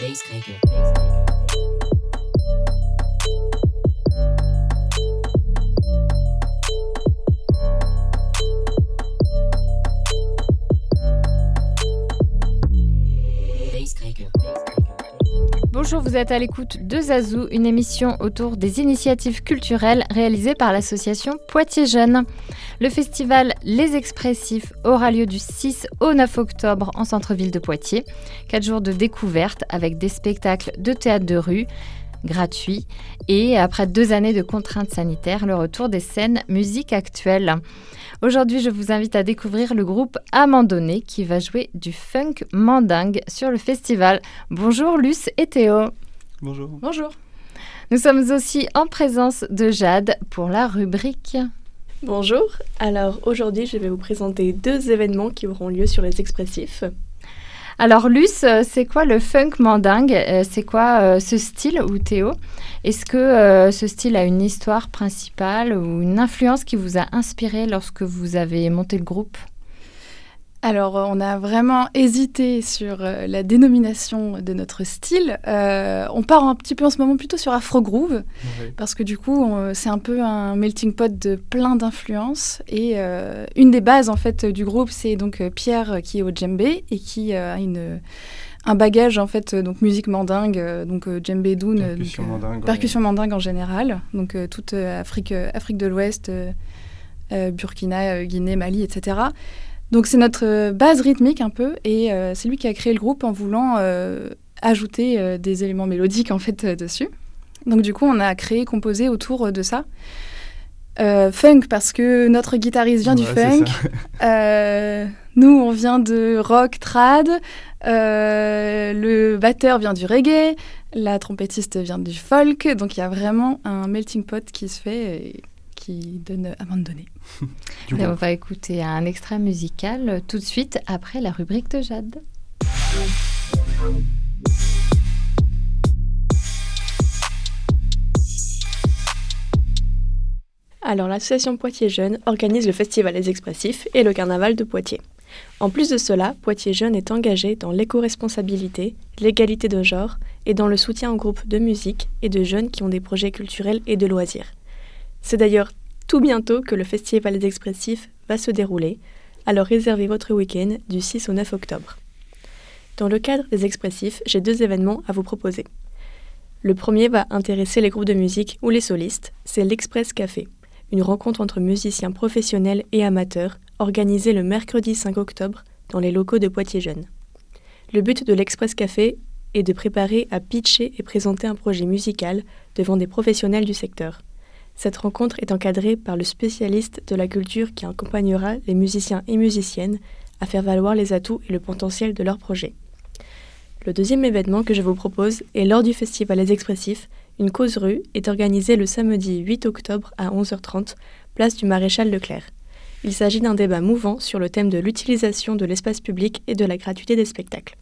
Basecracker. Basecracker. Bonjour, vous êtes à l'écoute de Zazou, une émission autour des initiatives culturelles réalisées par l'association Poitiers Jeunes. Le festival Les Expressifs aura lieu du 6 au 9 octobre en centre-ville de Poitiers. Quatre jours de découverte avec des spectacles de théâtre de rue gratuits et après deux années de contraintes sanitaires, le retour des scènes musique actuelle. Aujourd'hui, je vous invite à découvrir le groupe Amandonné qui va jouer du funk mandingue sur le festival. Bonjour Luce et Théo. Bonjour. Bonjour. Nous sommes aussi en présence de Jade pour la rubrique. Bonjour. Alors aujourd'hui, je vais vous présenter deux événements qui auront lieu sur les expressifs. Alors, Luce, euh, c'est quoi le funk mandingue? Euh, C'est quoi euh, ce style ou Théo? Est-ce que ce style a une histoire principale ou une influence qui vous a inspiré lorsque vous avez monté le groupe? Alors, euh, on a vraiment hésité sur euh, la dénomination de notre style. Euh, on part un petit peu en ce moment plutôt sur Afro Groove, parce que du coup, c'est un peu un melting pot de plein d'influences. Et une des bases en fait du groupe, c'est donc Pierre qui est au djembé et qui a une un bagage en fait donc musique mandingue donc djembé doun percussion, mandingue, percussion mandingue en général donc toute Afrique Afrique de l'Ouest Burkina Guinée Mali etc donc c'est notre euh, base rythmique un peu, et euh, c'est lui qui a créé le groupe en voulant euh, ajouter des éléments mélodiques en fait dessus. Donc du coup on a créé, composé autour de ça. funk parce que notre guitariste vient du funk. nous on vient de rock trad. le batteur vient du reggae. La trompettiste vient du folk. Donc il y a vraiment un melting pot qui se fait qui donne à donner. on va écouter un extrait musical tout de suite après la rubrique de Jade. Alors l'association Poitiers Jeunes organise le Festival des Expressifs et le Carnaval de Poitiers. En plus de cela, Poitiers Jeunes est engagé dans l'éco-responsabilité, l'égalité de genre et dans le soutien aux groupes de musique et de jeunes qui ont des projets culturels et de loisirs. C'est d'ailleurs tout bientôt que le Festival des Expressifs va se dérouler, alors réservez votre week-end du 6 au 9 octobre. Dans le cadre des Expressifs, j'ai deux événements à vous proposer. Le premier va intéresser les groupes de musique ou les solistes, c'est l'Express Café, une rencontre entre musiciens professionnels et amateurs organisée le mercredi 5 octobre dans les locaux de Poitiers Jeunes. Le but de l'Express Café est de préparer à pitcher et présenter un projet musical devant des professionnels du secteur. Cette rencontre est encadrée par le spécialiste de la culture qui accompagnera les musiciens et musiciennes à faire valoir les atouts et le potentiel de leur projet. Le deuxième événement que je vous propose est lors du Festival Les Expressifs, une cause rue est organisée le samedi 8 octobre à 11h30, place du Maréchal Leclerc. Il s'agit d'un débat mouvant sur le thème de l'utilisation de l'espace public et de la gratuité des spectacles,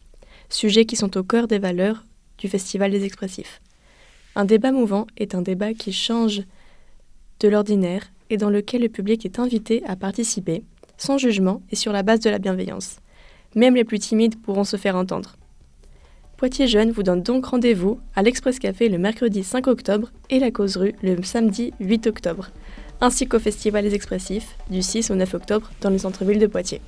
sujets qui sont au cœur des valeurs du Festival des Expressifs. Un débat mouvant est un débat qui change de l'ordinaire et dans lequel le public est invité à participer, sans jugement et sur la base de la bienveillance. Même les plus timides pourront se faire entendre. Poitiers Jeunes vous donne donc rendez-vous à l'Express Café le mercredi 5 octobre et la Cause Rue le samedi 8 octobre, ainsi qu'au Festival des Expressifs du 6 au 9 octobre dans le centre-ville de Poitiers.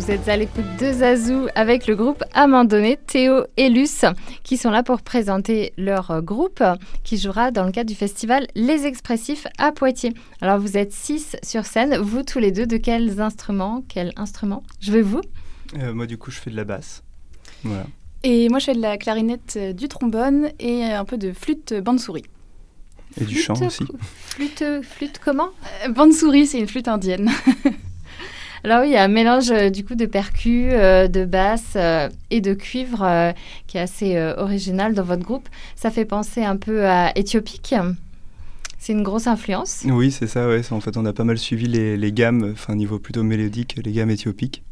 Vous êtes à l'écoute de Zazou avec le groupe Amandonné, Théo et Luce, qui sont là pour présenter leur groupe qui jouera dans le cadre du festival Les Expressifs à Poitiers. Alors vous êtes six sur scène, vous tous les deux, de quels instruments Quel instrument Je vais vous? Euh, Moi du coup je fais de la basse. Voilà. Et moi je fais de la clarinette, euh, du trombone et un peu de flûte bande-souris. Et du chant aussi. Flûte, flûte comment? Euh, Bande-souris, c'est une flûte indienne. Alors oui, il y a un mélange euh, du coup de percus, euh, de basse euh, et de cuivre qui est assez original dans votre groupe. Ça fait penser un peu à éthiopique. C'est une grosse influence. Oui, c'est ça. Ouais. En fait, on a pas mal suivi les, les gammes, enfin niveau plutôt mélodique, les gammes éthiopiques.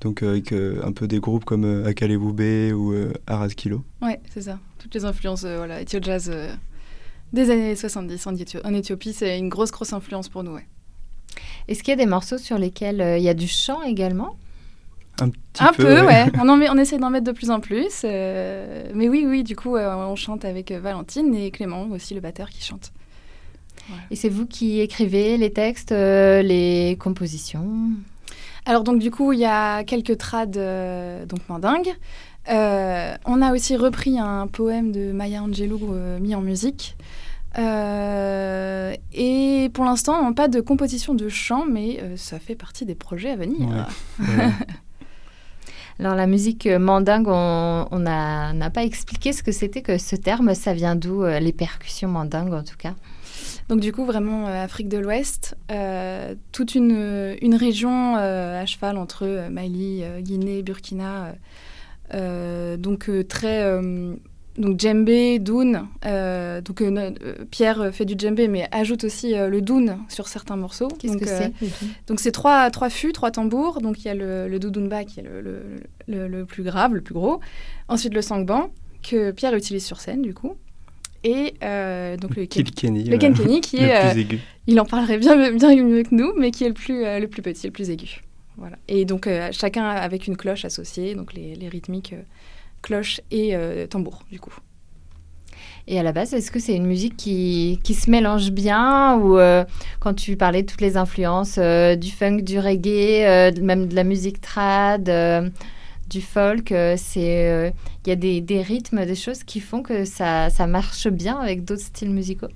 Donc avec un peu des groupes comme Akale Boubé ou Arad Kilo. Ouais, c'est ça. Toutes les influences, voilà, éthio-jazz des années 70 en, en Éthiopie, c'est une grosse, grosse influence pour nous, ouais. Est-ce qu'il y a des morceaux sur lesquels euh, il y a du chant également? Un, petit un peu, peu, ouais. on, on, essaie d'en mettre de plus en plus. Euh, mais oui, oui, du coup, euh, on chante avec Valentine et Clément, aussi le batteur, qui chante. Et c'est vous qui écrivez les textes, les compositions? Alors, donc, du coup, il y a quelques trades, donc mandingues. on a aussi repris un poème de Maya Angelou mis en musique. Euh, et pour l'instant, pas de composition de chant, mais euh, ça fait partie des projets à venir. Alors la musique euh, mandingue, on n'a pas expliqué ce que c'était que ce terme. Ça vient d'où les percussions mandingues en tout cas? Donc du coup, vraiment Afrique de l'Ouest, toute une, une région à cheval entre Mali, Guinée, Burkina, donc très donc djembé, doun. Euh, donc euh, euh, Pierre fait du djembé, mais ajoute aussi le doun sur certains morceaux. Qu'est-ce que c'est? Donc c'est trois, trois fûts, trois tambours. Donc il y a le, le doudounba qui est le, le, le, plus grave, le plus gros. Ensuite le sangban que Pierre utilise sur scène du coup. Et donc le, Kenkeni, le Kenkeni qui est plus aigu. Il en parlerait bien, bien mieux que nous, mais qui est le plus, le plus petit, le plus aigu. Voilà. Et donc chacun avec une cloche associée, donc les, les rythmiques cloche et euh, tambour, du coup. Et à la base, est-ce que c'est une musique qui, qui, se mélange bien ou euh, quand tu parlais de toutes les influences euh, du funk, du reggae, même de la musique trad, du folk, c'est il y a des, des, rythmes, des choses qui font que ça, ça marche bien avec d'autres styles musicaux?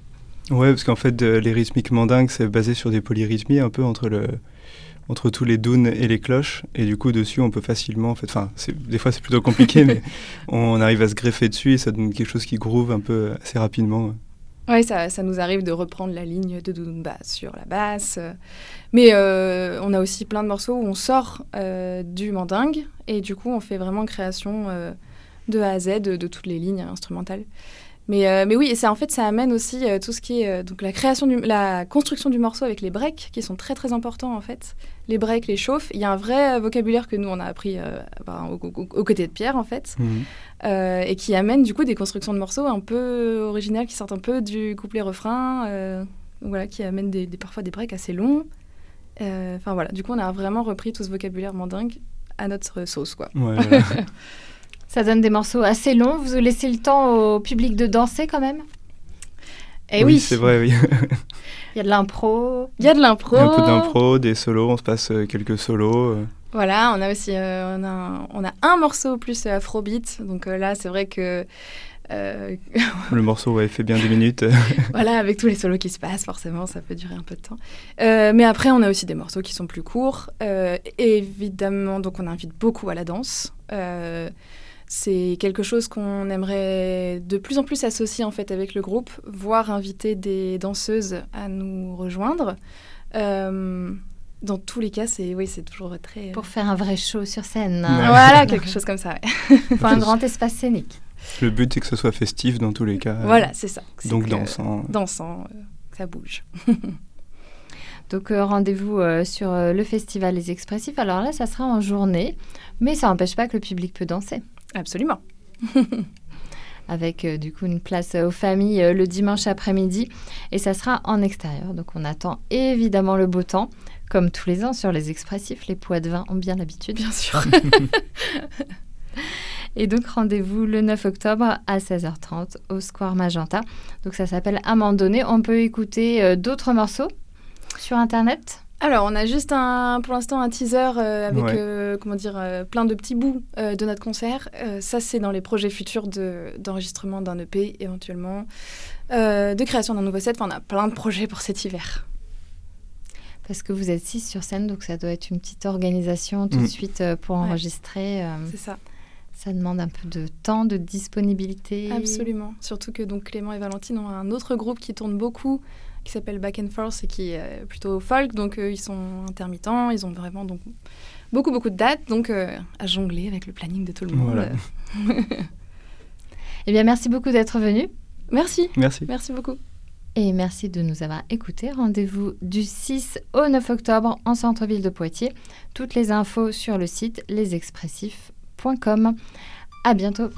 Ouais, parce qu'en fait, les rythmiques mandingues, c'est basé sur des polyrythmies un peu entre le entre tous les dunes et les cloches. Et du coup, dessus, on peut facilement, en fait, enfin, des fois c'est plutôt compliqué, mais on arrive à se greffer dessus et ça donne quelque chose qui groove un peu assez rapidement. Oui, ça, ça, nous arrive de reprendre la ligne de Dunba sur la basse. Mais euh, on a aussi plein de morceaux où on sort euh, du mandingue et du coup, on fait vraiment création euh, de A à Z de, de, toutes les lignes instrumentales. Mais, euh, mais oui, et ça, en fait, ça amène aussi euh, tout ce qui est euh, donc la création, du, la construction du morceau avec les breaks, qui sont très très importants en fait. Les breaks, les chauffes. Il y a un vrai vocabulaire que nous on a appris ben, aux, côtés de Pierre en fait, mhm. et qui amène du coup des constructions de morceaux un peu originales, qui sortent un peu du couplet-refrain, voilà, qui amènent des, parfois des breaks assez longs. Enfin voilà, du coup on a vraiment repris tout ce vocabulaire mandingue à notre sauce quoi. Ouais, Ça donne des morceaux assez longs. Vous laissez le temps au public de danser quand même? Eh oui, c'est vrai, oui. Il y a de l'impro. Il y a de l'impro. Un peu d'impro, des solos, on se passe euh, quelques solos. Euh. Voilà, on a aussi euh, on a, on a un morceau plus afrobeat. Donc là, c'est vrai que le morceau ouais, fait bien 10 minutes. voilà, avec tous les solos qui se passent, forcément, ça peut durer un peu de temps. mais après, on a aussi des morceaux qui sont plus courts. évidemment, donc on invite beaucoup à la danse. C'est quelque chose qu'on aimerait de plus en plus associer en fait avec le groupe, voire inviter des danseuses à nous rejoindre. Euh, dans tous les cas, c'est oui, c'est toujours très. Pour faire un vrai show sur scène. Voilà, quelque chose comme ça. Pour un grand espace scénique. Le but c'est que ce soit festif dans tous les cas. Voilà, c'est ça. Donc dansant. Dansant, euh, ça bouge. Donc euh, rendez-vous sur le festival Les Expressifs. Alors là, ça sera en journée, mais ça n'empêche pas que le public peut danser. Absolument. Avec euh, du coup une place aux familles euh, le dimanche après-midi et ça sera en extérieur. Donc on attend évidemment le beau temps, comme tous les ans sur les expressifs. Les poids de vin ont bien l'habitude. Bien sûr. et donc rendez-vous le 9 octobre à 16h30 au Square Magenta. Donc ça s'appelle Amandonné. On peut écouter euh, d'autres morceaux sur Internet? Alors, on a juste un, pour l'instant un teaser euh, avec Ouais. euh, comment dire, euh, plein de petits bouts euh, de notre concert. Euh, ça, c'est dans les projets futurs de- d'enregistrement d'un EP éventuellement, euh, de création d'un nouveau set. Enfin, on a plein de projets pour cet hiver. Parce que vous êtes six sur scène, donc ça doit être une petite organisation tout de Mm. suite euh, pour Ouais. enregistrer. euh, C'est ça. Ça demande un peu de temps, de disponibilité. Absolument. Surtout que donc Clément et Valentine ont un autre groupe qui tourne beaucoup, qui s'appelle Back and Forth et qui est euh, plutôt folk. Donc euh, ils sont intermittents, ils ont vraiment donc beaucoup beaucoup de dates, donc euh, à jongler avec le planning de tout le monde. Voilà. Eh bien, merci beaucoup d'être venu. Merci, Merci. merci beaucoup. Et merci de nous avoir écoutés. Rendez-vous du 6 au 9 octobre en centre-ville de Poitiers. Toutes les infos sur le site lesexpressifs.com. À bientôt.